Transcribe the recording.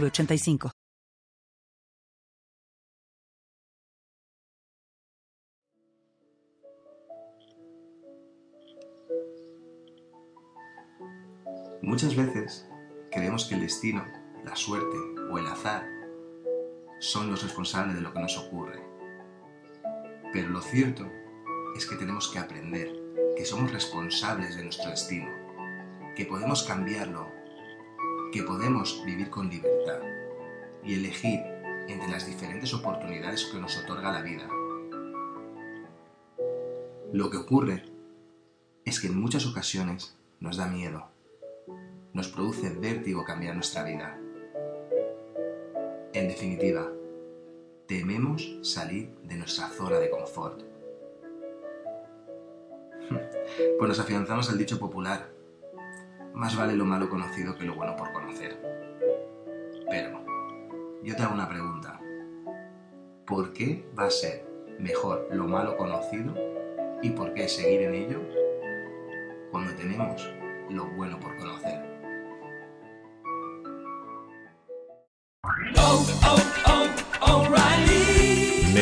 906985. Muchas veces creemos que el destino, la suerte o el azar son los responsables de lo que nos ocurre. Pero lo cierto es que tenemos que aprender que somos responsables de nuestro destino, que podemos cambiarlo, que podemos vivir con libertad y elegir entre las diferentes oportunidades que nos otorga la vida. Lo que ocurre es que en muchas ocasiones nos da miedo, nos produce vértigo cambiar nuestra vida. En definitiva, tememos salir de nuestra zona de confort. Pues nos afianzamos al dicho popular, más vale lo malo conocido que lo bueno por conocer. Yo te hago una pregunta. ¿Por qué va a ser mejor lo malo conocido y por qué seguir en ello cuando tenemos lo bueno por conocer?